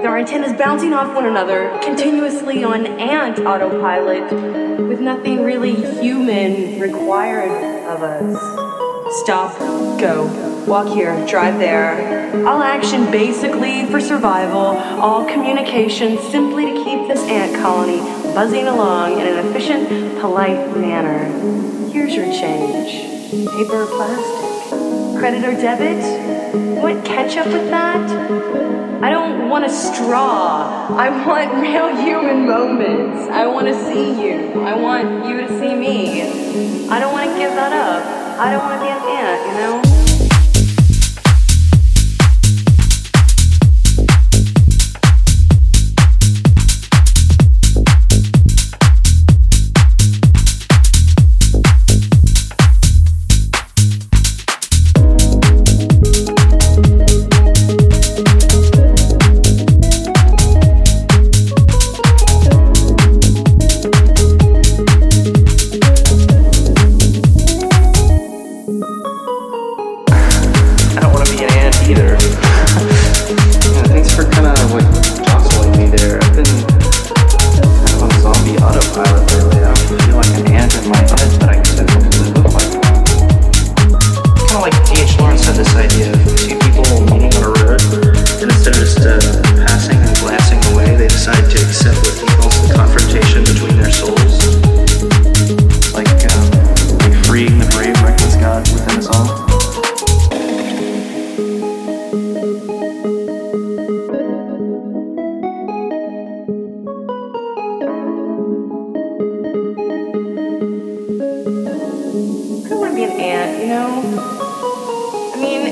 with our antennas bouncing off one another, continuously on ant autopilot, with nothing really human required of us. Stop, go, walk here, drive there. All action basically for survival, all communication simply to keep this ant colony buzzing along in an efficient, polite manner. Here's your change paper or plastic? Credit or debit? Want ketchup with that? I don't want a straw. I want real human moments. I want to see you. I want you to see me. I don't want to give that up. I don't want to be an ant, you know? either. yeah, thanks for kind of like jostling me there. I've been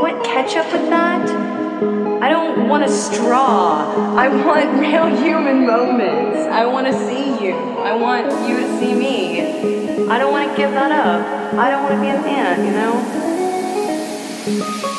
Want ketchup with that? I don't want a straw. I want real human moments. I want to see you. I want you to see me. I don't want to give that up. I don't want to be an ant, you know?